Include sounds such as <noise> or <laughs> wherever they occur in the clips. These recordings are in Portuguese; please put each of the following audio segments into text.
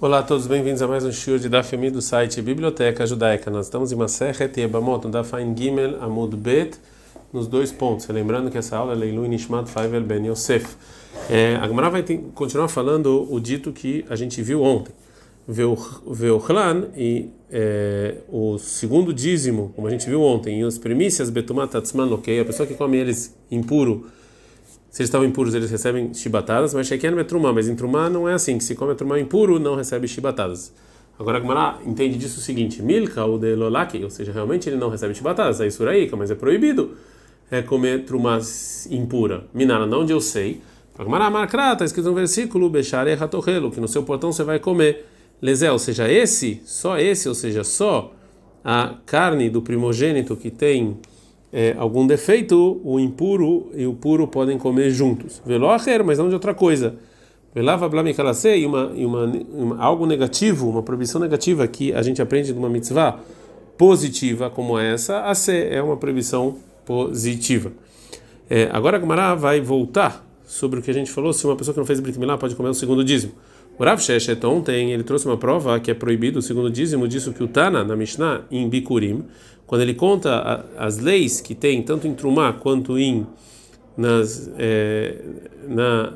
Olá a todos, bem-vindos a mais um show de Daf do site Biblioteca Judaica. Nós estamos em Maseret Yebamot, no Dafain Gimel Amud Bet, nos dois pontos. Lembrando que essa aula é Leilu Nishmat Faivel Ben Yosef. É, a Gemara vai ter, continuar falando o dito que a gente viu ontem. Veuchlan e é, o segundo dízimo, como a gente viu ontem, e as primícias Betumat Atzman Lokei, a pessoa que come eles impuro se eles estão impuros, eles recebem chibatadas, mas Sheken é trumá, mas em trumá não é assim, que se come trumá impuro, não recebe chibatadas. Agora a entende disso o seguinte: Milka, o de Lolaki, ou seja, realmente ele não recebe chibatadas, é Isuraíka, mas é proibido é comer trumá impura. Minara, não onde eu sei. A Gemara Markra, está escrito no versículo, Bechare Hatorrelo, que no seu portão você vai comer. Lezé, ou seja, esse, só esse, ou seja, só a carne do primogênito que tem é, algum defeito, o impuro e o puro podem comer juntos. Veloacher, mas não de outra coisa. Velava blamikalasei, e uma, e uma, algo negativo, uma proibição negativa que a gente aprende de uma mitzvah positiva como essa, a ser é uma proibição positiva. É, agora a Gemara vai voltar sobre o que a gente falou, se uma pessoa que não fez Brit Milá pode comer o segundo dízimo. O Rav Sheshet ontem, ele trouxe uma prova que é proibido o segundo dízimo disso que o Tana, na Mishnah, em Bikurim, quando ele conta as leis que tem tanto em Trumá quanto em nas é, na,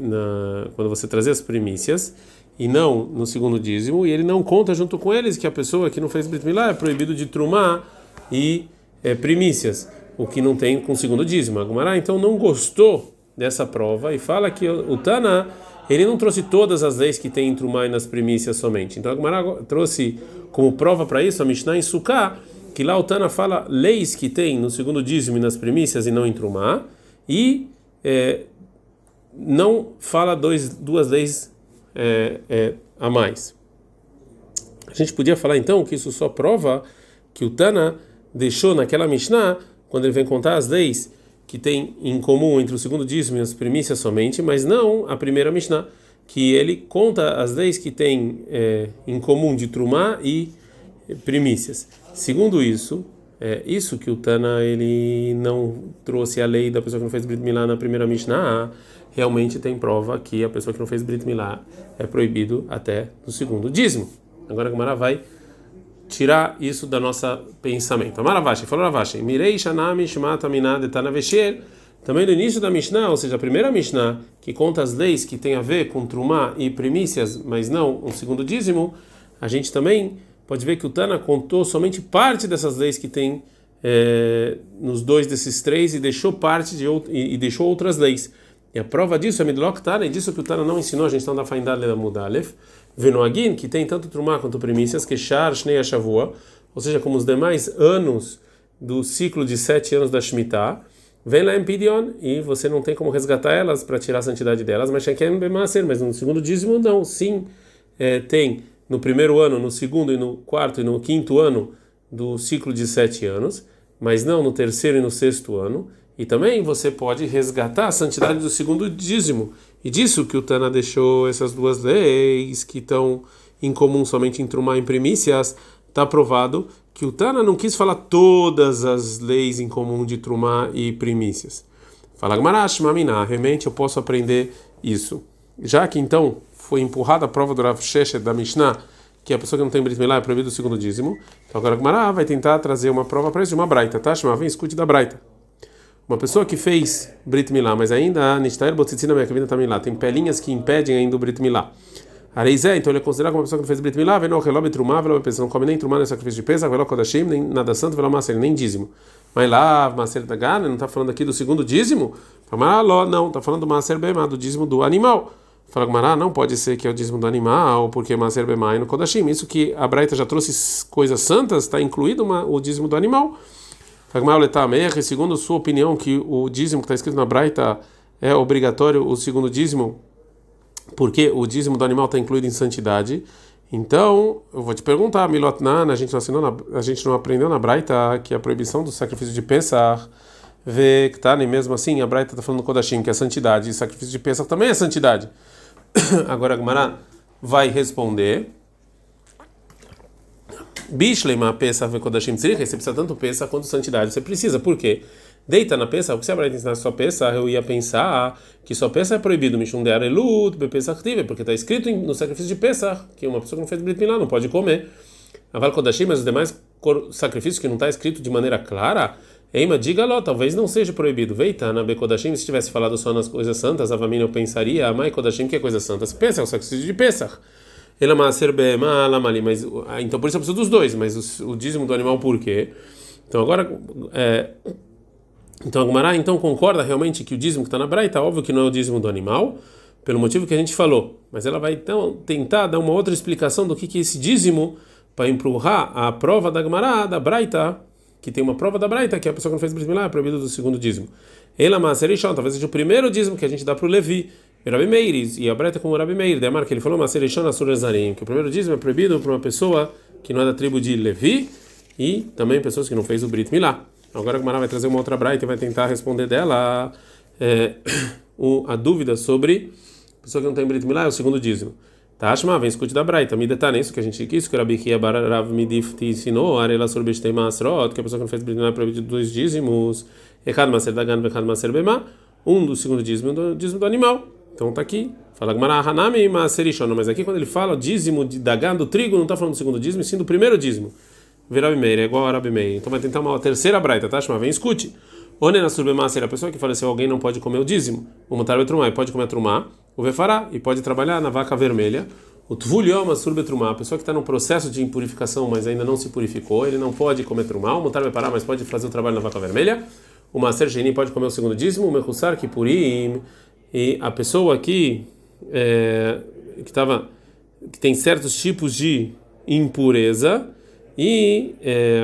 na, quando você trazer as primícias e não no segundo dízimo e ele não conta junto com eles que a pessoa que não fez Brit Milá é proibido de Trumá e é, primícias o que não tem com o segundo dízimo. A Gumará então não gostou dessa prova e fala que o Tana ele não trouxe todas as leis que tem em Trumá e nas primícias somente então a trouxe como prova para isso a Mishnah em Sukkah que lá o Tana fala leis que tem no segundo dízimo e nas primícias e não em Trumá, e é, não fala dois, duas leis é, é, a mais. A gente podia falar então que isso só prova que o Tana deixou naquela Mishnah, quando ele vem contar as leis que tem em comum entre o segundo dízimo e as primícias somente, mas não a primeira Mishnah, que ele conta as leis que tem é, em comum de Trumá e primícias. Segundo isso, é isso que o Tana ele não trouxe a lei da pessoa que não fez Brit Milá na primeira Mishnah, realmente tem prova que a pessoa que não fez Brit Milá é proibido até no segundo dízimo. Agora a Gamara vai tirar isso da nossa pensamento. Amaravashi, falou Ravashi, Mirei Shanami. Também no início da Mishnah, ou seja, a primeira Mishnah, que conta as leis que tem a ver com Trumá e primícias, mas não um segundo dízimo, a gente também pode ver que o Tana contou somente parte dessas leis que tem é, nos dois desses três e deixou parte de e, e, deixou outras leis. E a prova disso é Midlok Tana, e disso que o Tana não ensinou, a gente está na Faindar da Mudalef, Venoagin, que tem tanto Trumá quanto primícias, que Shar, Shnei Shavua, ou seja, como os demais anos do ciclo de sete anos da Shemitah, vem lá em Pidion e você não tem como resgatar elas para tirar a santidade delas, mas Shekem Bemaser, mas no segundo dízimo não, sim, é, tem no primeiro ano, no segundo e no quarto e no quinto ano do ciclo de sete anos, mas não no terceiro e no sexto ano. E também você pode resgatar a santidade do segundo dízimo. E disso que o Tana deixou essas duas leis que estão em comum somente em Trumá em primícias, está provado que o Tana não quis falar todas as leis em comum de Trumá e primícias. Fala Gmarash, Maminá, realmente eu posso aprender isso. Já que então foi empurrada a prova do Rav Sheshet da Mishnah, que a pessoa que não tem Brit Milá é proibido o segundo dízimo. Então agora a Gemara vai tentar trazer uma prova para isso de uma Braita, tá? Vem, escute da Braita. Uma pessoa que fez Brit Milá, mas ainda a Nishtaer Botzitzina Mekavina Tamilá, tem pelinhas que impedem ainda o Brit Milá. Areizé, então ele é considerado como uma pessoa que não fez Brit Milá, vem no Relob Trumá, Velob Pesach, não come nem Trumá, nem sacrifício de Pesach, Velob Kodashim, nem nada santo, Velob Maser, nem dízimo. Mas lá, Maser da Gana, não está falando aqui do segundo dízimo? Fala, não, está falando do Maser Bema, do dízimo do animal. Fala Gmará, não pode ser que é o dízimo do animal, porque Maser Bemai no Kodashim. Isso que a Braita já trouxe coisas santas, está incluído uma, o dízimo do animal. Segundo sua opinião, que o dízimo que está escrito na Braita é obrigatório, o segundo dízimo, porque o dízimo do animal está incluído em santidade. Então, eu vou te perguntar, Milotnan, a gente não, assinou na, a gente não aprendeu na Braita que a proibição do sacrifício de Pesach vê que tá, nem mesmo assim, a Braita está falando do Kodashim, que é santidade, e sacrifício de Pesach também é santidade. <coughs> Agora a vai responder. Bishlema Pesach Vekodashim Tzrich, você precisa tanto Pesach quanto santidade. Você precisa, por quê? Deita na peça, o que você vai ensinar só peça? Eu ia pensar que só peça é proibido, Mishum de Arelut, Bepesach Tive, porque está escrito no sacrifício de Pesach que uma pessoa que não fez Brit Milá não pode comer. Aval Kodashim, mas os demais sacrifícios que não está escrito de maneira clara, Eima, diga lá, talvez não seja proibido. Veita na Bekodashim, se tivesse falado só nas coisas santas, Avamina eu pensaria, Amai Kodashim, que é coisa santa? Pesach, é o sacrifício de Pesach. Ele é mas ah, então por isso eu preciso dos dois, mas o, o dízimo do animal por quê? Então agora é, então a Gumara então concorda realmente que o dízimo que está na Braita, óbvio que não é o dízimo do animal, pelo motivo que a gente falou. Mas ela vai então tentar dar uma outra explicação do que, que é esse dízimo para empurrar a prova da Gumara, da Braita, que tem uma prova da Braita, que a pessoa que não fez Brit Milá é proibido do segundo dízimo. Ela Maserishon, talvez seja o primeiro dízimo que a gente dá para o Levi. Rabi Meir, e a Braita como Rabi Meir, Demar, que ele falou Maserishon Asurezarim, que o primeiro dízimo é proibido para uma pessoa que não é da tribo de Levi e também pessoas que não fez o Brit Milá. Agora a Gumara vai trazer uma outra braita e vai tentar responder dela é, <coughs> a dúvida sobre pessoa que não tem Brit Milá é o segundo dízimo. Tashma, vem escute da braita. Me detalhe isso que a gente quis, que Rabi Kia Barav Midif ensinou, Arela sobre Bestei Masrot, que a pessoa que não fez Brit Milá é proibido dois dízimos, Echad Maser Dagan, Echad Maser Bema, um do segundo dízimo do dízimo do animal. Então está aqui. Fala Hanami Maserishon, mas aqui quando ele fala dízimo de Dagan do trigo, não está falando do segundo dízimo, sim do primeiro dízimo. Virabi Meir, é igual a Rabi Meir. Então vai tentar uma terceira braita, tá? Chama, vem, escute. Onena surbemaser, a pessoa que faleceu, alguém não pode comer o dízimo. O mutar betrumá, e pode comer trumá. O vefará, e pode trabalhar na vaca vermelha. O tvulhoma surbetrumá, a pessoa que está no processo de impurificação, mas ainda não se purificou, ele não pode comer trumá. O mutar bepará, mas pode fazer o trabalho na vaca vermelha. O maser geni pode comer o segundo dízimo. O mechussar kipurim, e a pessoa que é, que estava que tem certos tipos de impureza e é,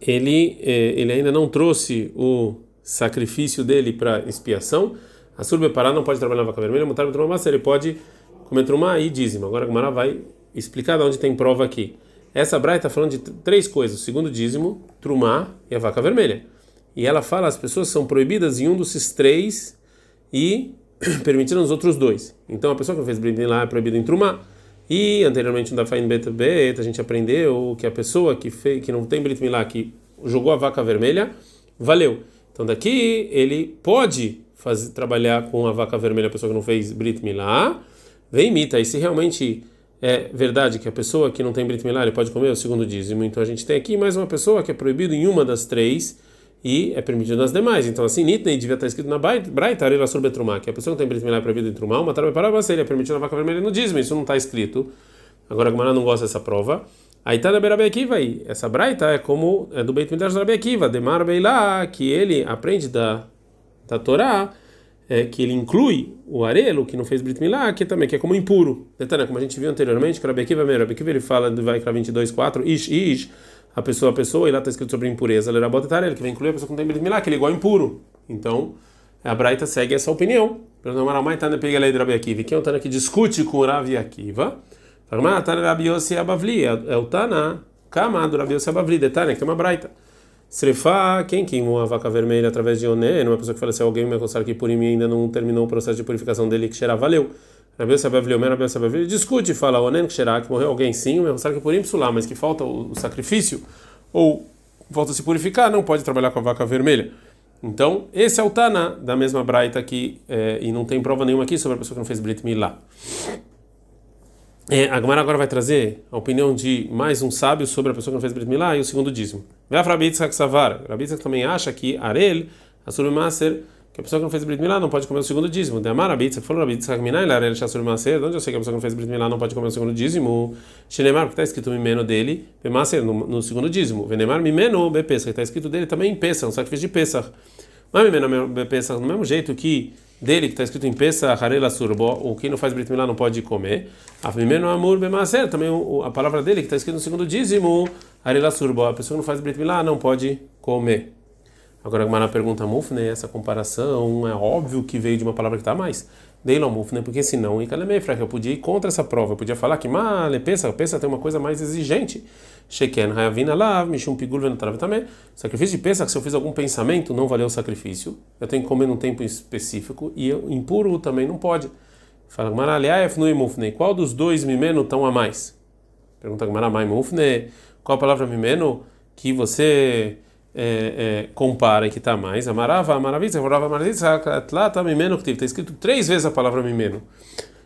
ele é, ele ainda não trouxe o sacrifício dele para expiação. A surbe pará não pode trabalhar na vaca vermelha, mutar trumá, ele pode comer trumá e dízimo. Agora a Gumara vai explicar de onde tem prova aqui. Essa braia está falando de três coisas: segundo dízimo, trumá e a vaca vermelha. E ela fala as pessoas são proibidas em um desses três e <clears throat> permitindo os outros dois. Então a pessoa que fez brindem lá é proibida em trumá. E anteriormente no Dafain Bet Bet a gente aprendeu que a pessoa que fez, que não tem Brit Milá, que jogou a vaca vermelha, valeu. Então daqui ele pode fazer trabalhar com a vaca vermelha a pessoa que não fez Brit Milá, vem imita. E se realmente é verdade que a pessoa que não tem Brit Milá ele pode comer o segundo dízimo, então a gente tem aqui mais uma pessoa que é proibido em uma das três e é permitido nas demais. Então, assim, Nitnei devia estar escrito na Braita, Arela sobre Trumá, que a pessoa que tem Brit Milá é proibida em Trumá, uma tarde para você, ele é permitido na vaca vermelha no dízimo, isso não está escrito. Agora a Gemara não gosta dessa prova. Aí está na Berabe Akiva aí. Essa Braita é como é do Beit Midrash da Rabi Akiva, Demar Beilá, que ele aprende da, da Torá, é, que ele inclui o arelo, que não fez Brit Milá, que também que é como impuro. Detalhe, como a gente viu anteriormente, que Rabi Akiva, Rabi Akiva ele fala do Vaikra 22.4, Ish, Ish, a pessoa a pessoa, e lá está escrito sobre impureza, ela era que vai incluir a pessoa que não tem milá, que ele é igual impuro. Então, a Braita segue essa opinião. Pelo nome Aramai Tana pega lei de Rabi Akiva. Quem é o Tana que discute com o Rabi Akiva? Fala, Tana Rabi Yossi Abavli, é o Tana, Kama do Rabi Yossi Abavli, de Tana, que tem uma Braita. Srefa, quem queimou a vaca vermelha através de Oné, uma pessoa que faleceu, alguém, me que por mim ainda não terminou o processo de purificação dele, que cheira, valeu. Rabi Sabavli, Omer Rabi Sabavli, discute e fala, Onen Ksherá, que morreu alguém sim, o que por mas que falta o, sacrifício, ou falta se purificar, não pode trabalhar com a vaca vermelha. Então, esse é o Tana da mesma Braita aqui, é, e não tem prova nenhuma aqui sobre a pessoa que não fez Brit Milá. É, a Gemara agora vai trazer a opinião de mais um sábio sobre a pessoa que não fez Brit Milá e o segundo dízimo. Vê a Rabi Yitzhak Savar. Rabi também acha que Arel, a Surmaser, que a pessoa que não fez Brit Milá não pode comer o segundo dízimo. De Amar Abitza, falou Abitza Minai, Larel Shassur Maser, onde eu sei que a pessoa que não fez Brit Milá não pode comer o segundo dízimo. Shenemar, porque está escrito Mimeno dele, Maser, no, no segundo dízimo. Venemar Mimeno, Bepesa, que está escrito dele também em Pesach, um sacrifício de Pesach. Mas Mimeno, Bepesa, do mesmo jeito que dele, que está escrito em Pesach, Harela Surbo, o que não faz Brit Milá não pode comer. A Mimeno Amur Bemaser, também a palavra dele, que está escrito no segundo dízimo, Harela Surbo, a pessoa que não faz Brit Milá não pode comer. Agora a Gemara pergunta Mufne, essa comparação é óbvio que veio de uma palavra que está mais. Deilon Mufne, porque senão em Kalemefra, eu podia ir contra essa prova, eu podia falar que Male, pensa, pensa tem uma coisa mais exigente. Sheken, Hayavina Lav, Mishum Pigul Venotrav também. Sacrifício de pensa que se eu fiz algum pensamento não valeu o sacrifício, eu tenho que comer num tempo específico e eu, impuro também não pode. Fala Gemara, Aliaef no Mufne, qual dos dois Mimeno estão a mais? Pergunta Gemara, Mai Mufne, qual a palavra Mimeno que você é, é, compara que está mais. Amarava, amaravitza, vorava, amaravitza, tlata, mimeno, que está escrito três vezes a palavra mimeno.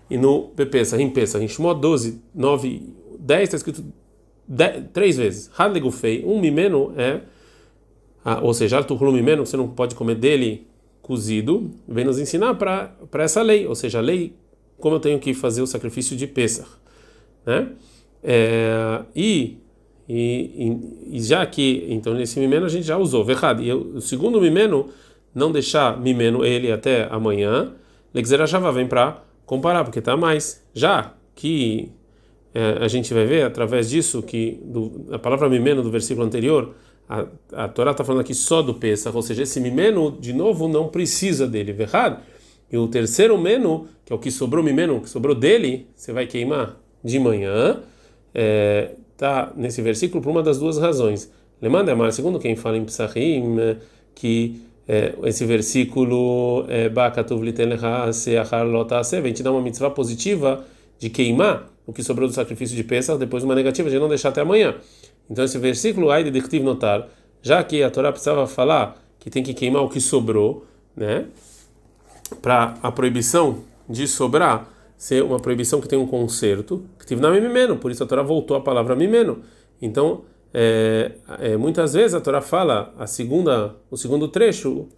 E no Pepesa, Rimpesa, Rinshmó 12, 9, 10 está escrito dez, três vezes. Hadlegufei, um mimeno é, ah, ou seja, altuhlu mimeno, você não pode comer dele cozido, vem nos ensinar para essa lei, ou seja, a lei, como eu tenho que fazer o sacrifício de Pesach. Né? É, e e, e, já que, então, nesse mimeno a gente já usou, verdade. E o segundo mimeno, não deixar mimeno ele até amanhã, Lexerachava vem para comparar, porque está mais. Já que é, a gente vai ver através disso que do, a palavra mimeno do versículo anterior, a, a Torá está falando aqui só do Pesach, ou seja, esse mimeno, de novo, não precisa dele, verdade. E o terceiro meno, que é o que sobrou mimeno, que sobrou dele, você vai queimar de manhã. É, está nesse versículo por uma das duas razões. Lemanda Amar, segundo quem fala em Psachim, que é, esse versículo é Bakatuv vem te dar uma mitzvah positiva de queimar o que sobrou do sacrifício de Pesach, depois uma negativa de não deixar até amanhã. Então esse versículo, aí Dictiv notar, já que a Torá precisava falar que tem que queimar o que sobrou, né, para a proibição de sobrar ser uma proibição que tem um conserto, que tive na mimeno, por isso a Torá voltou a palavra mimeno. Então, é, é, muitas vezes a Torá fala a segunda, o segundo trecho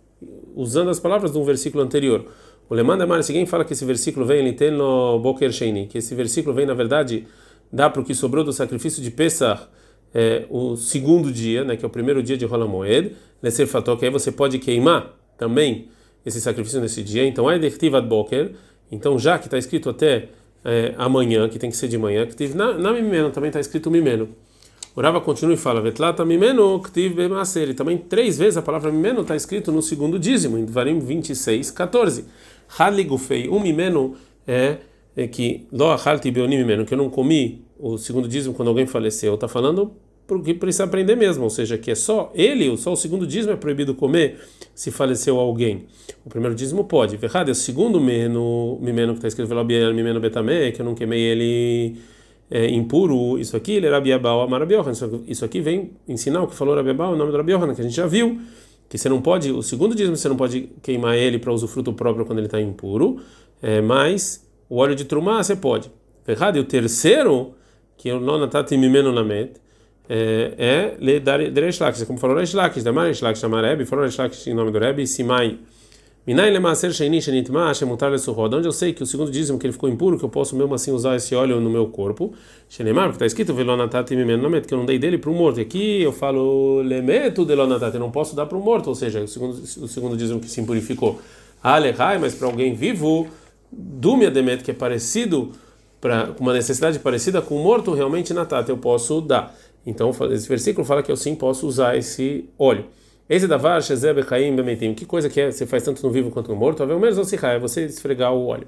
usando as palavras de um versículo anterior. O Lemanda Mar, se alguém fala que esse versículo vem ele no Boker Sheini, que esse versículo vem na verdade dá para o que sobrou do sacrifício de Pesach é, o segundo dia, né, que é o primeiro dia de Rola Moed, Leser que aí você pode queimar também esse sacrifício nesse dia. Então, a Edertivat Boker então, já que está escrito até é, amanhã, que tem que ser de manhã, que tive na, na Mimeno também está escrito Mimeno. O continua e fala: Vetlata Mimeno, que tive Bemaser. Também três vezes a palavra Mimeno está escrito no segundo dízimo, em Varim 26, 14. Haligufei, um Mimeno é, é que Lo Mimeno, que eu não comi o segundo dízimo quando alguém faleceu. Está falando porque precisa aprender mesmo, ou seja, que é só ele, só o segundo dízimo é proibido comer se faleceu alguém. O primeiro dízimo pode. Verdade, o segundo meno, mimeno que está escrito Velobiel, mimeno betame, que eu não queimei ele é, impuro, isso aqui, ele era Biabal Amarabiohan. Isso aqui vem ensinar o que falou Rabiabal, o nome do Rabiohan, que a gente já viu, que você não pode, o segundo dízimo você não pode queimar ele para usufruto próprio quando ele está impuro, é, mas o óleo de trumá você pode. Verdade, e o terceiro, que é o nonatati mimeno é, é ler Deresh Lakish, como falou Resh Lakish, da Maresh Lakish, da Rebbe, falou Resh Lakish em nome do Rebbe, Simai. Minai lemaser sheini shenitma shemutar lesuhod. Onde eu sei que o segundo dízimo que ele ficou impuro, que eu posso mesmo assim usar esse óleo no meu corpo. Shenemar, porque está escrito velonatati mimeno namet, que eu não dei dele para o morto. Aqui eu falo lemeto delonatati, eu não posso dar para o morto, ou seja, o segundo, o segundo dízimo que se impurificou. Alehai, mas para alguém vivo, dumia demet, que é parecido, para uma necessidade parecida com o morto, realmente natata eu posso dar. Então, esse versículo fala que eu sim posso usar esse óleo. Esse davar, shezeb, chaim, bemetim. Que coisa que é, você faz tanto no vivo quanto no morto? Ao menos é você esfregar o óleo.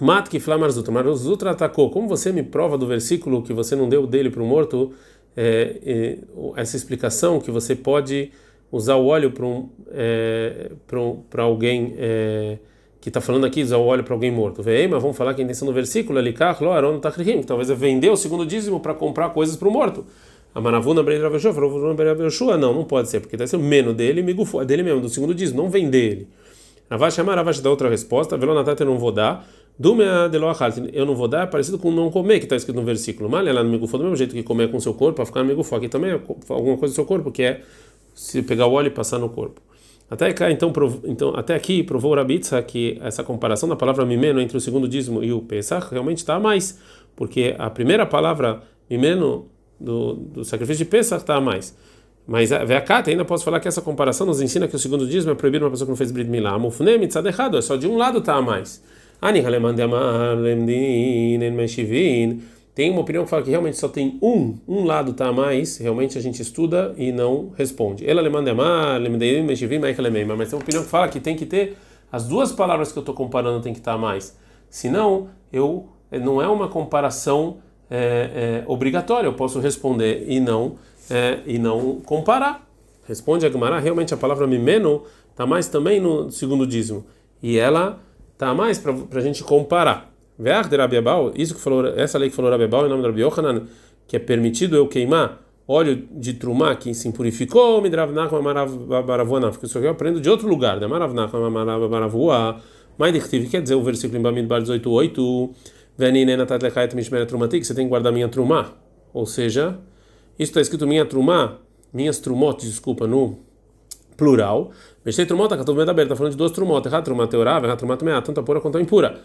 Mat que flamarzutra. Marzutra atacou. Como você me prova do versículo que você não deu dele para o morto, é, é, essa explicação que você pode usar o óleo para um, é, alguém. Que está falando aqui, usar o óleo para alguém morto. Vem, mas vamos falar que a intenção do versículo é aron tachrikim, que talvez é vender o segundo dízimo para comprar coisas para o morto. A maravuna breira Yoshua, não, não pode ser, porque deve ser o meno dele, é dele mesmo, do segundo dízimo, não vem dele. Ravash chamar, Ravash dá outra resposta, velonatat eu não vou dar, Dumea de eu não vou dar, é parecido com não comer, que está escrito no versículo. Mas lá no migufo, do mesmo jeito que comer com seu corpo, para ficar no migufo, aqui também é alguma coisa do seu corpo, que é se pegar o óleo e passar no corpo. Até cá, então, então, até aqui provou Rabitza que essa comparação da palavra mimeno entre o segundo dízimo e o Pesach realmente está mais, porque a primeira palavra mimeno do, do sacrifício de Pesach está mais. Mas a Veakata ainda posso falar que essa comparação nos ensina que o segundo dízimo é proibido uma pessoa que não fez Brit Milá. Mufnem, está errado, é só de um lado está mais. Ani halemandemar lemdin en meshivin tem uma opinião que fala que realmente só tem um, um lado tá a mais, realmente a gente estuda e não responde. Ela lemanda mas tem uma opinião que fala que tem que ter as duas palavras que eu estou comparando tem que estar tá a mais. Senão, eu eh, não é uma comparação é, é, obrigatória, eu posso responder e não é, e não comparar. Responde a Gemara, realmente a palavra mimeno está mais também no segundo dízimo. E ela está mais para a gente comparar. Veach de Rabiabal, isso que falou, essa lei que falou Rabiabal em nome de Rabi Yohanan, que é permitido eu queimar óleo de trumá que se impurificou, midravnachma maravona, porque isso aqui eu aprendo de outro lugar, né? Maravnachma maravua, mas quer dizer o versículo em Bamidbar 18:8, venina tatlekait mishmeret trumatik, você tem que guardar minha trumá, ou seja, isso está escrito minha trumá, minhas trumotes, desculpa, no plural. Mexei trumota, catou meio aberta, falando de duas trumotas, errado trumata teorava, errado trumata meia, tanto a pura quanto a impura.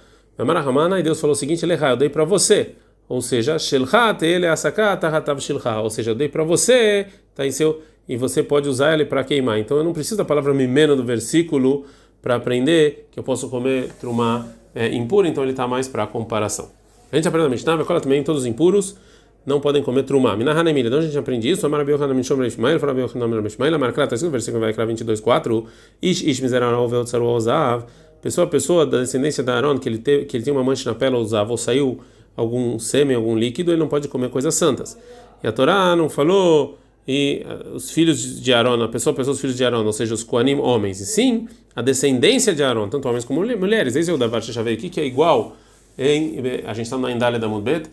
Ramana, e Deus falou o seguinte: eu dei para você. Ou seja, Shilchat, ele é asakata, hatav shilcha. Ou seja, eu dei para você, tá em seu. E você pode usar ele para queimar. Então eu não preciso da palavra mimeno do versículo para aprender que eu posso comer trumá é, então ele está mais para comparação. A gente aprende na Mishnah, cola também todos os impuros não podem comer trumá. Minahanemilha, então a gente aprende isso. Amar Abiohan Mishom Ishmael, fala Abiohan Ishmael, Marcrat, está escrito no versículo vai 22, 4. Ish Ish Mizeral Veltzaru Ozav pessoa pessoa da descendência da Aaron que ele teve, que ele tem uma mancha na pele ou usava ou saiu algum sêmen, algum líquido, ele não pode comer coisas santas. E a Torá não falou e uh, os filhos de Aaron, a pessoa, pessoas os filhos de Aaron, ou seja, os Koanim homens, e sim a descendência de Aaron, tanto homens como mulheres. Esse é o Davar Shechavei aqui, que é igual em a gente está na Indália da Mudbet,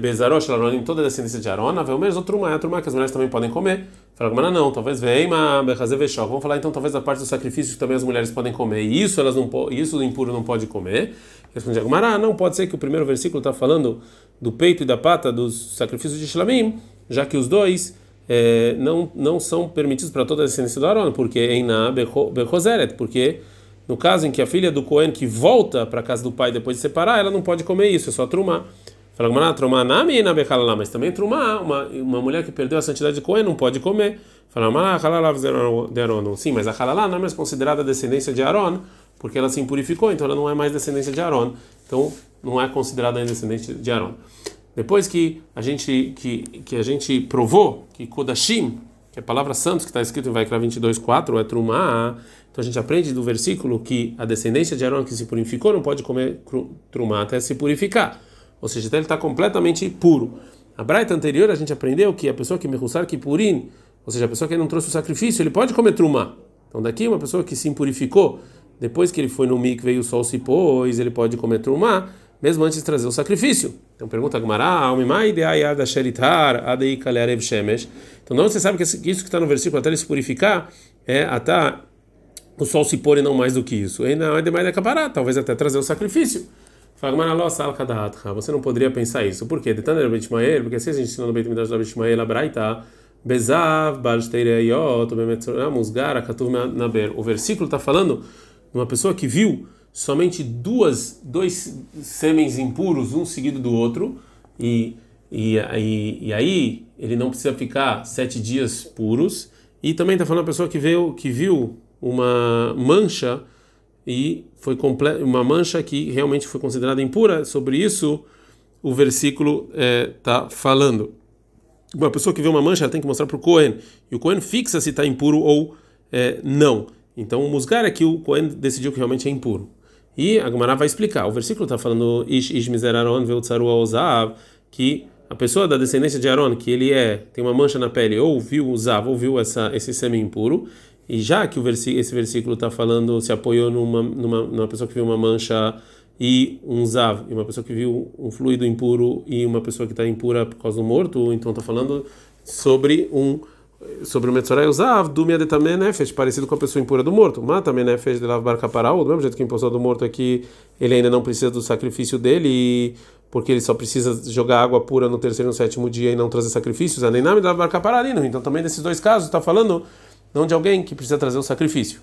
Bezarosh Laronim, toda a descendência de Aaron, o mesmo outro trumá, a trumá que as mulheres também podem comer. Fala, mas não, talvez veima, bechaze veshok. Vamos falar então talvez a parte do sacrifício que também as mulheres podem comer. E isso elas não isso o impuro não pode comer. Responde Agumara, não pode ser que o primeiro versículo está falando do peito e da pata dos sacrifícios de Shlamim, já que os dois é, não não são permitidos para toda a descendência do Aaron, porque em na bechozeret, porque no caso em que a filha do Cohen que volta para a casa do pai depois de separar, ela não pode comer isso, é só trumar. Fala Gmará, trumá nami na bechalala, mas também trumá, uma, uma mulher que perdeu a santidade de Cohen não pode comer. Fala Gmará, halalav de Aaron. Sim, mas a halalá não é mais considerada descendência de Aaron, porque ela se impurificou, então ela não é mais descendência de Aaron. Então não é considerada descendente de Aaron. Depois que a gente que, que a gente provou que Kodashim, que é a palavra santos que está escrito em Vaikra 22:4 é trumá, então a gente aprende do versículo que a descendência de Aaron que se purificou não pode comer trumá até se purificar ou seja, até ele está completamente puro. A braita anterior a gente aprendeu que a pessoa que mehussar kipurim, ou seja, a pessoa que não trouxe o sacrifício, ele pode comer trumá. Então daqui uma pessoa que se impurificou, depois que ele foi no mikve e o sol se pôs, ele pode comer trumá, mesmo antes de trazer o sacrifício. Então pergunta Gmará, então não você sabe que isso que está no versículo até ele se purificar é até o sol se pôr e não mais do que isso. E não é demais de acabar, talvez até trazer o sacrifício. Você não poderia pensar isso. Por quê? Porque se a gente ensina no Beit Midrash da Beit a Braita, Bezav, Balsteireyot, Musgar, Katuv Naber. O versículo está falando de uma pessoa que viu somente duas, dois semens impuros, um seguido do outro, e, e, e, e aí ele não precisa ficar sete dias puros. E também está falando a pessoa que viu, que viu uma mancha e foi uma mancha que realmente foi considerada impura. Sobre isso, o versículo está é, falando. Uma pessoa que vê uma mancha, ela tem que mostrar para o Cohen, e o Cohen fixa se está impuro ou é, não. Então, o musgar é que o Cohen decidiu que realmente é impuro. E a Gemara vai explicar. O versículo está falando Ish Ish Mizeraron Veutzaru Ozav, que a pessoa da descendência de Aaron, que ele é tem uma mancha na pele, ou viu o Zav, ou viu essa, esse semi impuro, e já que o versículo, esse versículo está falando, se apoiou numa, numa, numa pessoa que viu uma mancha e um zav, e uma pessoa que viu um fluido impuro e uma pessoa que está impura por causa do morto, então está falando sobre um sobre o Metzorai Uzav, do Miadetame Nefesh, parecido com a pessoa impura do morto. Mata Menefesh de Lav Barcaparau, do mesmo jeito que impulsou do morto aqui, ele ainda não precisa do sacrifício dele, porque ele só precisa jogar água pura no terceiro e no sétimo dia e não trazer sacrifícios. Anename de Lav Barcapararino. Então também nesses dois casos está falando não de alguém que precisa trazer o sacrifício.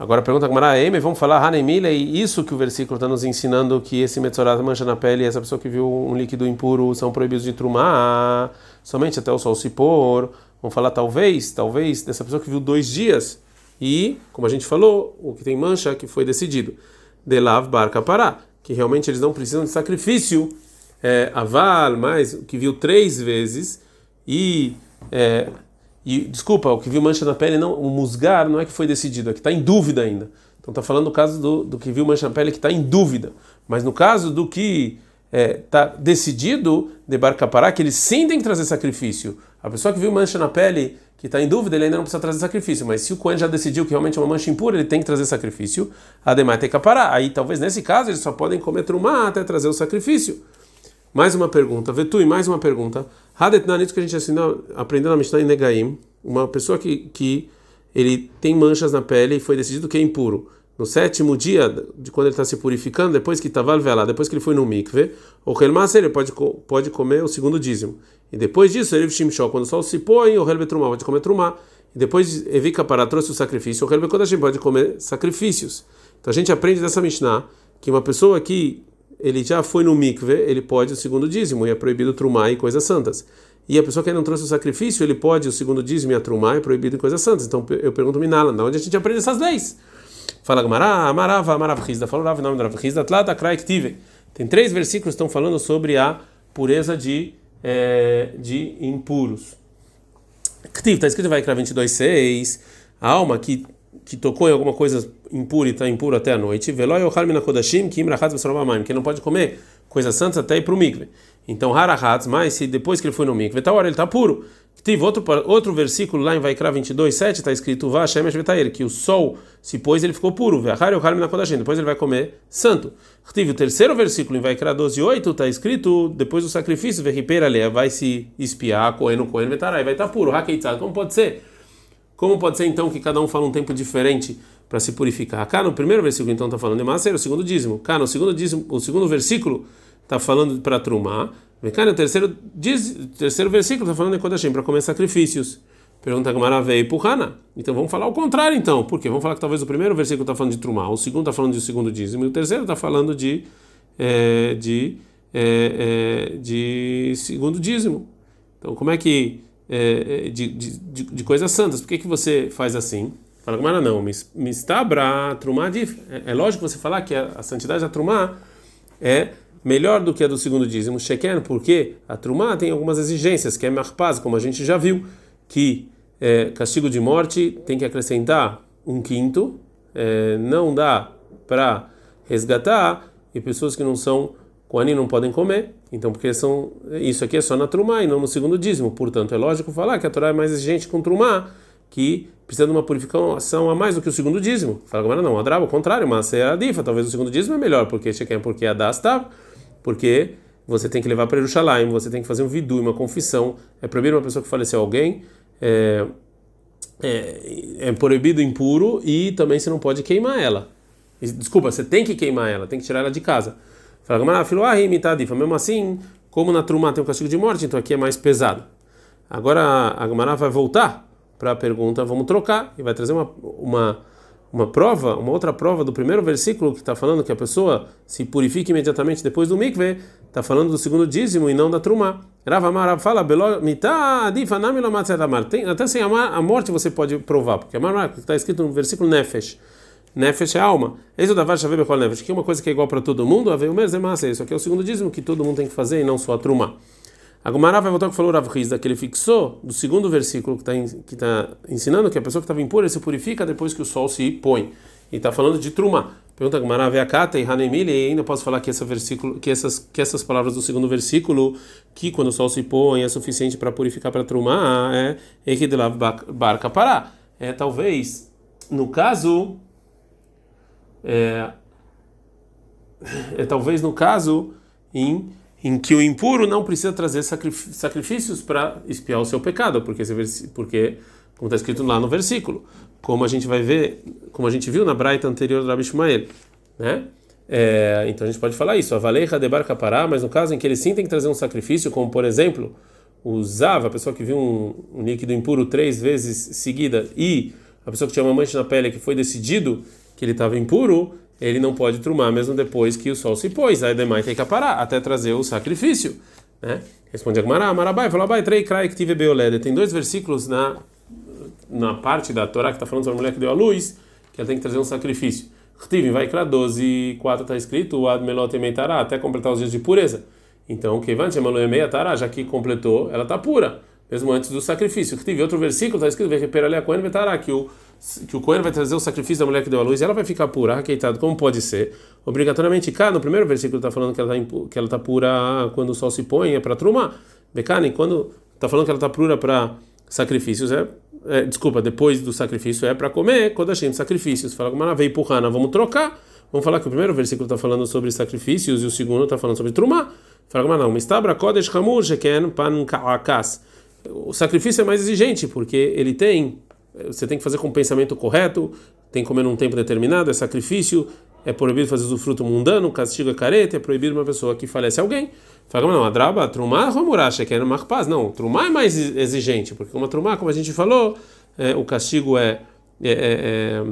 Agora pergunta a Eme, vamos falar Hanemile, e isso que o versículo está nos ensinando, que esse Metzorat mancha na pele, essa pessoa que viu um líquido impuro são proibidos de trumar, somente até o sol se pôr. Vamos falar talvez, talvez, dessa pessoa que viu dois dias, e, como a gente falou, o que tem mancha que foi decidido. Delav barca pará, que realmente eles não precisam de sacrifício. É, aval, mas que viu três vezes, e. É, e desculpa, o que viu mancha na pele, não, o musgar não é que foi decidido, é que está em dúvida ainda. Então está falando do caso do, do que viu mancha na pele que está em dúvida. Mas no caso do que está é, tá decidido, de Barcapará, que ele sim tem que trazer sacrifício. A pessoa que viu mancha na pele que está em dúvida, ele ainda não precisa trazer sacrifício. Mas se o Cohen já decidiu que realmente é uma mancha impura, ele tem que trazer sacrifício. Ademais tem que parar. Aí talvez nesse caso eles só podem comer trumá até trazer o sacrifício. Mais uma pergunta, Vetui, mais uma pergunta. Hadetnan, isso que a gente aprendeu na Mishnah em Negaim, uma pessoa que, que ele tem manchas na pele e foi decidido que é impuro. No sétimo dia, de quando ele está se purificando, depois que estava lá, depois que ele foi no mikve, o relmasa ele pode, pode comer o segundo dízimo. E depois disso, ele shimshó, quando o sol se põe, o relbe trumá pode comer trumá. E depois Evika para trouxe o sacrifício, o relbe kodashim pode comer sacrifícios. Então a gente aprende dessa Mishnah que uma pessoa que ele já foi no mikve, ele pode o segundo dízimo, e é proibido trumá e coisas santas. E a pessoa que não trouxe o sacrifício, ele pode o segundo dízimo e a trumá é proibido em coisas santas. Então eu pergunto Minala, de onde a gente aprende essas leis? Fala Amarava, Amarav Rizda. Fala o Rav, nome do Rav Rizda, Tlata, Kraik Tive. Tem três versículos que estão falando sobre a pureza de, é, de impuros. Ktiv, está escrito vai 22,6. A alma que, que tocou em alguma coisa impura e está impuro até a noite. Veloy Ohar Minakodashim, Kim Rachatz Besaravamayim. Que não pode comer coisas santas até ir para o mikve. Então, Harahatz, mas se depois que ele foi no mikve, tal hora ele está puro. Tive outro, outro versículo lá em Vaikra 22, 7, está escrito Vá Shemesh Vetair, que o sol se pôs ele ficou puro. Depois ele vai comer santo. Tive o terceiro versículo em Vaikra 12, 8, está escrito depois do sacrifício, vai se espiar, correndo, correndo, Vetarai, vai estar tá puro. Como pode ser? Como pode ser então que cada um fala um tempo diferente para se purificar? Cá no primeiro versículo então está falando de Maser, o segundo dízimo. Cá no segundo dízimo, o segundo versículo está falando para Trumar. Cara, o terceiro, diz, terceiro versículo está falando de Kodashim, para comer sacrifícios. Pergunta Gamara veio Puhana. Então vamos falar o contrário, então. Por quê? Vamos falar que talvez o primeiro versículo está falando de Trumá, o segundo está falando de segundo dízimo, e o terceiro está falando de, é, de, é, é, de segundo dízimo. Então, como é que. É, de, de, de, coisas santas, por que, que você faz assim? Fala Gamara, não. Mistabra, Trumá, é, é lógico você falar que a, santidade da Trumá é melhor do que a do segundo dízimo. Sheken, porque a Trumá tem algumas exigências, que é Marpaz, como a gente já viu, que é, castigo de morte tem que acrescentar um quinto, é, não dá para resgatar, e pessoas que não são Koanim não podem comer, então porque são isso aqui é só na Trumá e não no segundo dízimo, portanto é lógico falar que a Torá é mais exigente com Trumá, que precisa de uma purificação a mais do que o segundo dízimo. Fala agora não, Adraba, o contrário, mas é a difa, talvez o segundo dízimo é melhor, porque Shekem, porque a das tá porque você tem que levar para Jerusalém, você tem que fazer um vidu, uma confissão. É proibido uma pessoa que faleceu alguém, é, é, é proibido impuro e também você não pode queimar ela. Desculpa, você tem que queimar ela, tem que tirar ela de casa. Fala, Gamara, filho, ah, imitadifa. Mesmo assim, como na Trumá tem um castigo de morte, então aqui é mais pesado. Agora a Gamara vai voltar para a pergunta, vamos trocar, e vai trazer uma, uma uma prova, uma outra prova do primeiro versículo que está falando que a pessoa se purifica imediatamente depois do mikve, está falando do segundo dízimo e não da truma. Rav Amar fala, até sem a morte você pode provar, porque amar está escrito no versículo Nefesh. Nefesh é alma. Isso da Varsha Bekol Nefesh, que é uma coisa que é igual para todo mundo, o mesmo é. Isso aqui é o segundo dízimo que todo mundo tem que fazer e não só a truma. A vai voltar que falou Rav Rizda, que ele fixou do segundo versículo que está tá ensinando que a pessoa que estava impura se purifica depois que o sol se põe. E está falando de Truma. Pergunta a Veakata e Hanemili, e ainda posso falar que, essa versículo, que, essas, que essas palavras do segundo versículo, que quando o sol se põe é suficiente para purificar para Truma, é Ekidelav Barca Pará. É talvez, no caso, é, <laughs> é talvez no caso em em que o impuro não precisa trazer sacrifícios para espiar o seu pecado, porque porque como está escrito lá no versículo, como a gente vai ver, como a gente viu na braita anterior do Rabi Shmael, né? É, então a gente pode falar isso, avaleja de barca pará, mas no caso em que ele sim tem que trazer um sacrifício, como por exemplo, usava a pessoa que viu um, um líquido impuro três vezes seguida e a pessoa que tinha uma mancha na pele que foi decidido que ele estava impuro, ele não pode trumar mesmo depois que o sol se pôs. Aí demais tem que parar até trazer o sacrifício. Né? Responde Agmará, Marabai, falou, Abai, trei, crai, que tive beolede. Tem dois versículos na, na parte da Torá que está falando sobre a mulher que deu a luz, que ela tem que trazer um sacrifício. Tive, vai para 12, 4 está escrito, Ad melot emeitará, até completar os dias de pureza. Então, que vante, meia tará, já que completou, ela está pura, mesmo antes do sacrifício. Tive outro versículo, está escrito, que o que o Cohen vai trazer o sacrifício da mulher que deu a luz e ela vai ficar pura, raqueitada, como pode ser? Obrigatoriamente, cá no primeiro versículo está falando que ela está tá pura quando o sol se põe, é para truma. Becane, quando está falando que ela está pura para sacrifícios, é, é, desculpa, depois do sacrifício é para comer, quando a gente sacrifícios. Fala como ela veio empurrando, vamos trocar. Vamos falar que o primeiro versículo está falando sobre sacrifícios e o segundo está falando sobre truma. Fala Gamara, não. Mistabra Kodesh Hamur Pan. O sacrifício é mais exigente, porque ele tem, você tem que fazer com o pensamento correto, tem que comer num tempo determinado, é sacrifício, é proibido fazer o fruto mundano, castigo é careta, é proibido uma pessoa que falece alguém. Fala, não, a draba, trumá, romuracha, que é no paz. Não, trumá é mais exigente, porque uma trumá, como a gente falou, é, o castigo é, é, é,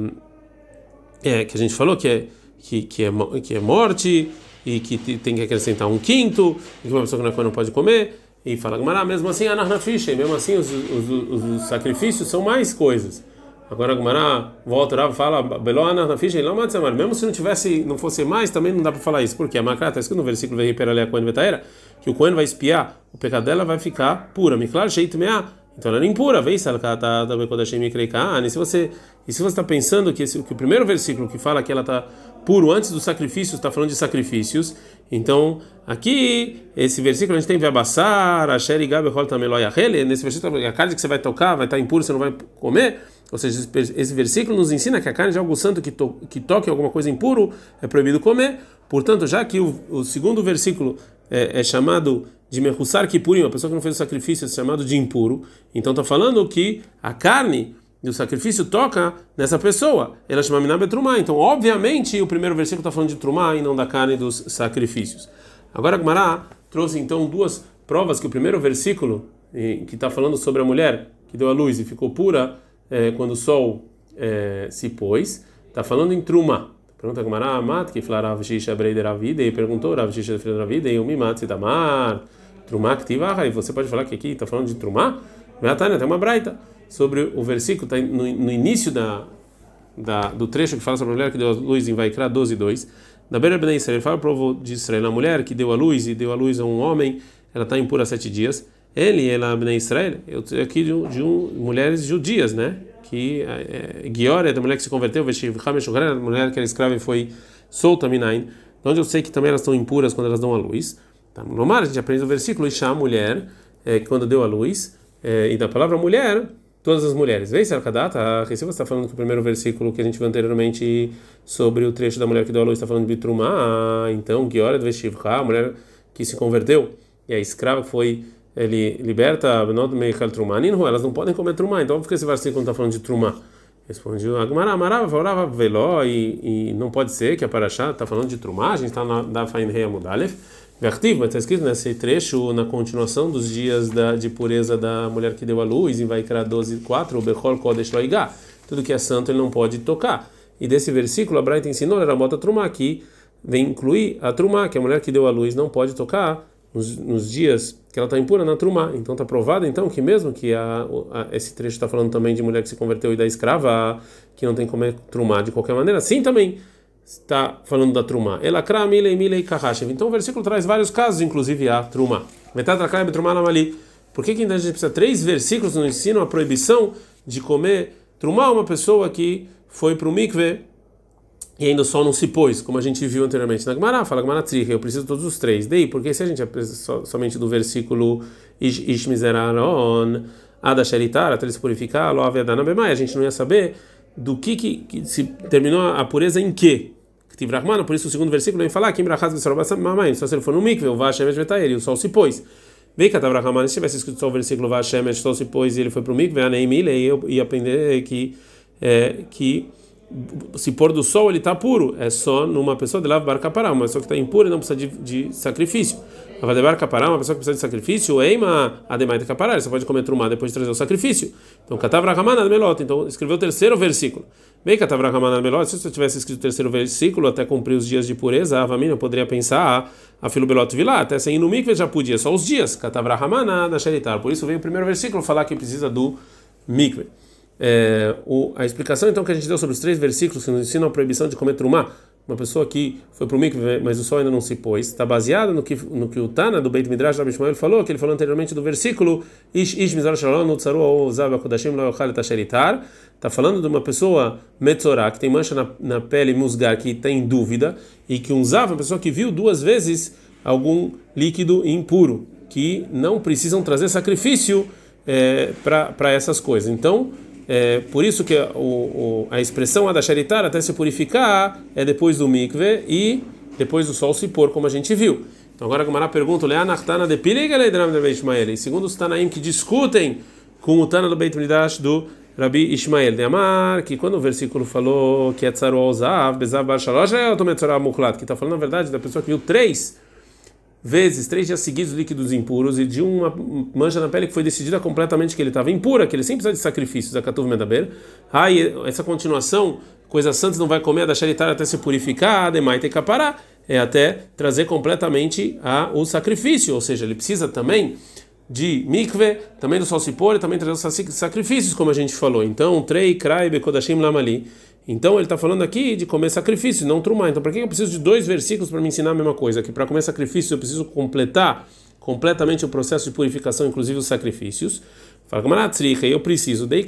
é, é, que a gente falou que é, que, que, é, que é morte e que tem que acrescentar um quinto, e que uma pessoa que não, é, não pode comer. E fala, Gamara, mesmo assim, anarnafiche, mesmo assim, os, os, os, os sacrifícios são mais coisas. Agora a Gumara volta lá fala Belona na ficha não mesmo se não tivesse não fosse mais também não dá para falar isso. Porque a Macra está escrito no versículo a Cohen Betaera que o Cohen vai espiar o pecado dela vai ficar pura. Me claro jeito meia então ela é impura. Vê e se você e se você está pensando que, esse, que o primeiro versículo que fala que ela está puro antes do sacrifício está falando de sacrifícios. Então aqui esse versículo a gente tem Vabassar Asher Gabe Hol Tameloy nesse versículo a carne que você vai tocar vai estar impura você não vai comer. Ou seja, esse versículo nos ensina que a carne de algo santo que, to, que toque alguma coisa impuro é proibido comer. Portanto, já que o, o segundo versículo é, é chamado de Mehussar Kippurim, uma pessoa que não fez o sacrifício é chamado de impuro, então está falando que a carne do sacrifício toca nessa pessoa. Ela chama Minah Betrumá. Então, obviamente, o primeiro versículo está falando de Trumá e não da carne dos sacrifícios. Agora, Gmará trouxe então duas provas que o primeiro versículo, que está falando sobre a mulher que deu a luz e ficou pura, é, quando o sol é, se pôs, está falando em Truma. Pergunta como Gamara, Mat, que fala Rav Shisha Breider Avida, e perguntou Rav Shisha Breider Avida, e o Mimat Sitamar, Truma Ktivaha, e você pode falar que aqui está falando de? Tânia, tem uma braita sobre o versículo, está no, no, início da, da, do trecho que fala sobre a mulher que deu a luz em Vaikra 12, 2. Na beira de Israel, ele fala o povo de Israel, a mulher que deu a luz e deu a luz a um homem, ela está impura sete dias. Ele, ela, Bnei Israel, eu tenho aqui de, um, de um, mulheres judias, né? Que é Gior é da mulher que se converteu, a mulher que era escrava e foi solta, Minain. Onde eu sei que também elas estão impuras quando elas dão a luz. Tá? No mar, a gente aprende o versículo, Isha, a mulher, é, quando deu a luz, é, e da palavra mulher, todas as mulheres. Vê, Sarkadata, a Recife está falando que o primeiro versículo que a gente viu anteriormente sobre o trecho da mulher que deu a luz está falando de Bitrumá, então, Gior é do a mulher que se converteu, e a escrava foi ele liberta Benod Meichel Trumá. Elas não podem comer Trumá. Então, por que esse versículo está falando de Trumá? Respondiu Agmará, Amarava, falava Veló, e, e não pode ser que a Paraxá está falando de Trumá, a gente está na Fain Rei Amudalef. Vertiv, mas está escrito nesse trecho, na continuação dos dias da, de pureza da mulher que deu a luz, em Vaikra 12, 4, o Bechol Kodesh Loigá. Tudo que é santo ele não pode tocar. E desse versículo, a Braita ensinou, era a mota Trumá, que vem incluir a Trumá, que a mulher que deu a luz não pode tocar nos, nos dias que ela está impura na trumá. Então está provado então que mesmo que a, a, esse trecho está falando também de mulher que se converteu e da escrava que não tem como comer trumá de qualquer maneira, sim também está falando da trumá. Ela kra milei milei kahashev. Então o versículo traz vários casos, inclusive a trumá. Metade da trumá na mali. Por que, que a gente precisa três versículos no ensino a proibição de comer trumá uma pessoa que foi para o mikve e ainda sol não se pôs, como a gente viu anteriormente na Gemara, fala Gemara Tricha, eu preciso de todos os três. Daí, porque se a gente precisa somente do versículo Ish Mizeraron, Ada Sheritar, até ele se purificar, Lo Avedana Bemai, a gente não ia saber do que, que, que se terminou a pureza em que. Tivrahmana, por isso o segundo versículo vem falar, Kim Brachaz Mamai, só se ele for no mikve, o Vashemesh Vetair, e o sol se pôs. Vem Katavrahmana, se tivesse escrito só o versículo Vashemesh, sol se pôs e ele foi para o mikve, Aneimile, e eu ia aprender que. É, que se pôr do sol ele está puro, é só numa pessoa de lá barca parar, uma pessoa que está impura e não precisa de, de sacrifício. A de barca parar, uma pessoa que precisa de sacrifício, eima ademais de caparar, você pode comer trumá depois de trazer o sacrifício. Então, catavra ramana melota, então escreveu o terceiro versículo. Bem, catavra ramana melota, se você tivesse escrito o terceiro versículo até cumprir os dias de pureza, a família poderia pensar, a filo belot vilá, até sem ir no mikve já podia, só os dias, catavra ramana da sheritar. Por isso veio o primeiro versículo falar que precisa do mikve. É, o, a explicação então que a gente deu sobre os três versículos que nos ensinam a proibição de comer trumá, uma pessoa que foi para o mikve, mas o sol ainda não se pôs, está baseado no que, no que o Tana do Beit Midrash Rabbi Shmuel falou, que ele falou anteriormente do versículo está falando de uma pessoa metzorá, que tem mancha na, na pele musgar, que tem dúvida, e que um Zav, uma pessoa que viu duas vezes algum líquido impuro, que não precisam trazer sacrifício é, para essas coisas. Então, é, por isso que o, o, a expressão adasharitar, até se purificar, é depois do mikve e depois do sol se pôr, como a gente viu. Então agora a Gemara pergunta, Leanachtana de Piligaleidram de. E segundo os Tanaim que discutem com o Tana do Beit Midrash do Rabi Ishmael de Amar, que quando o versículo falou que é Tzaru Ozav, Bezav Bar Shalosh, é Muklat, que está falando na verdade da pessoa que viu três vezes, três dias seguidos líquidos impuros e de uma mancha na pele que foi decidida completamente que ele estava impura, que ele sempre precisa de sacrifícios, a Katuv Medaber. Aí, essa continuação, coisas santas não vai comer, da Sharitar até se purificar, a Demai tem que parar é até trazer completamente a, o sacrifício, ou seja, ele precisa também de mikve, também do pôr e também trazer os sacrifícios, como a gente falou. Então, trei, krai, bekodashim, lamali. Então, ele está falando aqui de comer sacrifício, não trumar. Então, para que eu preciso de dois versículos para me ensinar a mesma coisa? Que para comer sacrifício eu preciso completar completamente o processo de purificação, inclusive os sacrifícios. Fala que eu preciso dei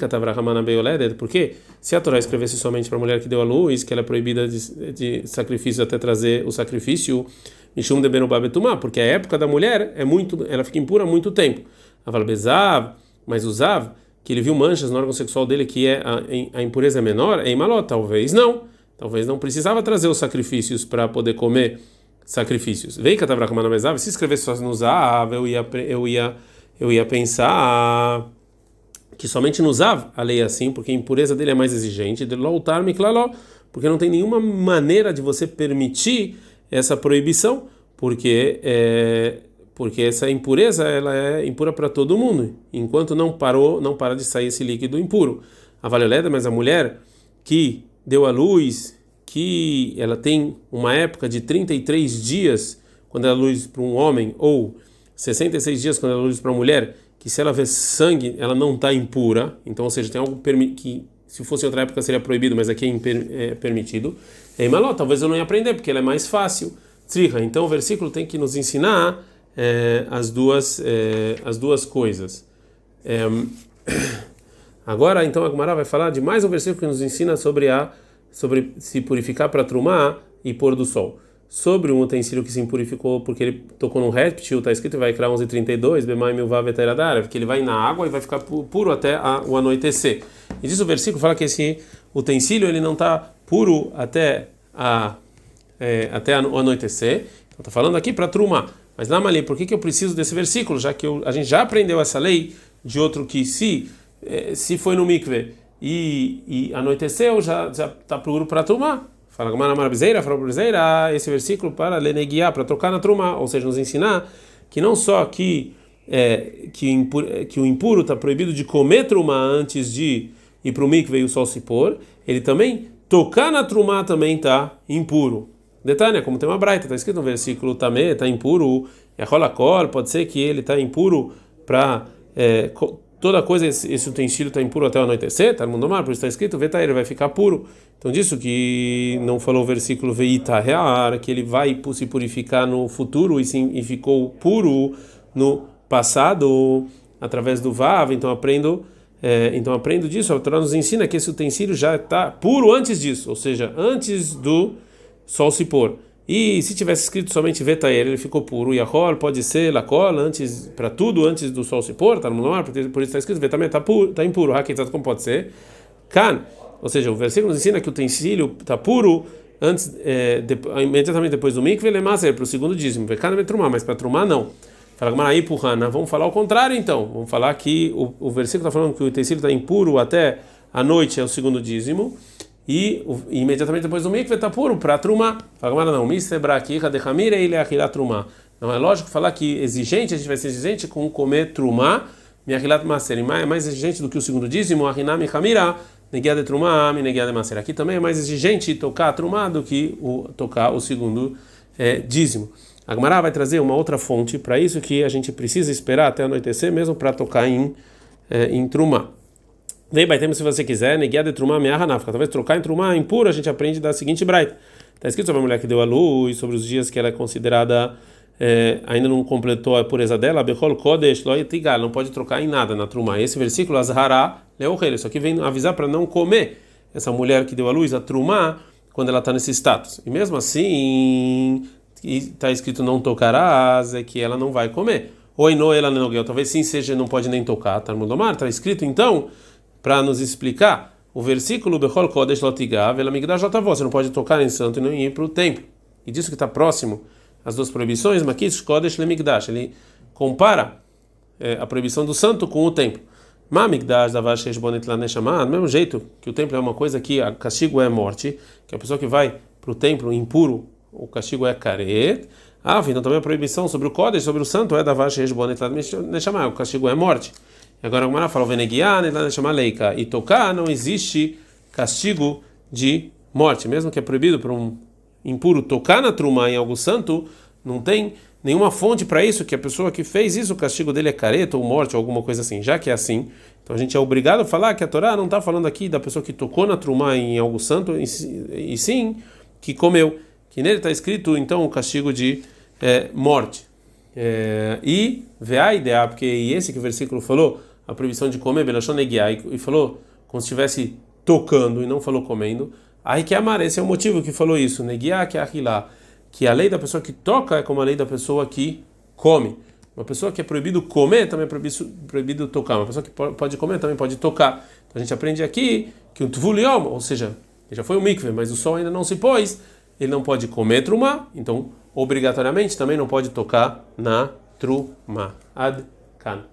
porque se a Torá escrevesse somente para a mulher que deu a luz, que ela é proibida de, de sacrifício até trazer o sacrifício, Mishum de Benubabetumá, porque a época da mulher é muito, ela fica impura há muito tempo. Aval Bezav, mas Zav, que ele viu manchas no órgão sexual dele que é a, a impureza é menor, é imaló, talvez não. Talvez não precisava trazer os sacrifícios para poder comer sacrifícios. Vem Katavrakamana Bezav, se escrevesse só no Zav, eu ia, eu ia eu ia pensar que somente no Zav a lei é assim, porque a impureza dele é mais exigente, de loutar porque não tem nenhuma maneira de você permitir essa proibição, porque é, porque essa impureza ela é impura para todo mundo, enquanto não parou, não para de sair esse líquido impuro. A valeleda, mas a mulher que deu a luz, que ela tem uma época de 33 dias quando ela luz para um homem ou 66 dias quando ela luz para a mulher, que se ela vê sangue, ela não está impura. Então, ou seja, tem algo que se fosse outra época seria proibido, mas aqui é, é permitido. E maló, talvez eu não ia aprender, porque ela é mais fácil. Triha. Então, o versículo tem que nos ensinar é, as duas é, as duas coisas. É, <clears throat> agora, então, a Gumara vai falar de mais um versículo que nos ensina sobre a sobre se purificar para trumar e pôr do sol sobre um utensílio que se impurificou porque ele tocou num réptil, está escrito vai criar 11:32, bemai veteradar, que ele vai na água e vai ficar puro até a, o anoitecer. E diz o versículo fala que esse utensílio ele não está puro até a é, até o anoitecer. Então está falando aqui para truma. Mas lá Mali, por que, que eu preciso desse versículo? Já que eu, a gente já aprendeu essa lei de outro que se é, se foi no mikve e, e anoiteceu já está puro para truma. Fala Gamara Marabizeira, fala Marabizeira, esse versículo para leneguiar, para trocar na truma, ou seja, nos ensinar que não só que, é, que, impur, que o impuro está proibido de comer truma antes de ir para o mikve e o sol se pôr, ele também, tocar na truma também está impuro. Detalhe, como tem uma braita, está escrito no versículo também, está impuro, é rola col, pode ser que ele está impuro para é, toda coisa, esse, utensílio está impuro até o anoitecer, está no mundo mar, por isso está escrito, veta ele vai ficar puro. Então disso que não falou o versículo veita que ele vai se purificar no futuro e, sim, e ficou puro no passado através do vav. Então aprendo, é, então aprendo disso. A Torá nos ensina que esse utensílio já está puro antes disso, ou seja, antes do sol se pôr. E se tivesse escrito somente Vetaer, ele ficou puro. E a pode ser Lacola antes para tudo antes do sol se pôr, tá no mar, por isso está escrito Vetamer está tá impuro. Hakitzat como pode ser? Kan, ou seja, o versículo nos ensina que o utensílio está puro antes é, de, imediatamente depois do mikve lemaser para o segundo dízimo. Vekan trumar, mas para trumar não. Fala Gmaraí Purrana, vamos falar o contrário então. Vamos falar que o, o versículo está falando que o utensílio está impuro até a noite é o segundo dízimo e, imediatamente depois do mikve está puro para trumar. Fala, não, mistebra aqui, cadechamira ele é trumar. Não é lógico falar que exigente, a gente vai ser exigente com comer trumar, miachilat maser, é mais exigente do que o segundo dízimo, arinami chamira, negia de trumar, negia de maser. Aqui também é mais exigente tocar trumar do que o, tocar o segundo é, dízimo. A vai trazer uma outra fonte para isso que a gente precisa esperar até anoitecer mesmo para tocar em, é, em trumar. Vem, Baitem, se você quiser, neguia de trumá, meia ranafka. Talvez trocar em trumá impura, a gente aprende da seguinte braita. Está escrito sobre a mulher que deu a luz, sobre os dias que ela é considerada, é, ainda não completou a pureza dela, Bechol Kodesh, Loitigal, não pode trocar em nada na trumá. Esse versículo, Azhará, Leohele, só que vem avisar para não comer essa mulher que deu a luz, a trumá, quando ela está nesse status. E mesmo assim, está escrito não tocarás, é que ela não vai comer. No, ela não talvez sim seja, não pode nem tocar, tá no Mar, está escrito então para nos explicar o versículo Bechol Kodesh Lotigav, ela Migdash Você não pode tocar em santo e não ir para o templo. E disso que está próximo as duas proibições, Makish Kodesh Lemigdash. Ele compara é, a proibição do santo com o templo. Mamigdash Davar Sheish Bonet Laneshama, do mesmo jeito que o templo é uma coisa que o castigo é morte, que a pessoa que vai para o templo impuro, o castigo é caret. Ah, então também a proibição sobre o Kodesh, sobre o santo, é Davar Sheish Bonet Laneshama, o castigo é morte. Agora a Gemara fala, Venegiah Laneshama Leika, e tocar não existe castigo de morte, mesmo que é proibido para um impuro tocar na truma em algo santo, não tem nenhuma fonte para isso, que a pessoa que fez isso, o castigo dele é careta ou morte ou alguma coisa assim. Já que é assim, então a gente é obrigado a falar que a Torá não está falando aqui da pessoa que tocou na truma em algo santo, e, sim que comeu. Que nele está escrito então o castigo de é, morte. É, e a ideia, porque esse que o versículo falou, a proibição de comer, e falou como se estivesse tocando e não falou comendo. Aí que amar, esse é o motivo que falou isso, negiá que ahilá, que a lei da pessoa que toca é como a lei da pessoa que come. Uma pessoa que é proibido comer também é proibido, proibido tocar. Uma pessoa que pode comer também pode tocar. Então a gente aprende aqui que o tvuliom, ou seja, já foi o mikve, mas o sol ainda não se pôs, ele não pode comer truma, então obrigatoriamente também não pode tocar na truma. Ad kan.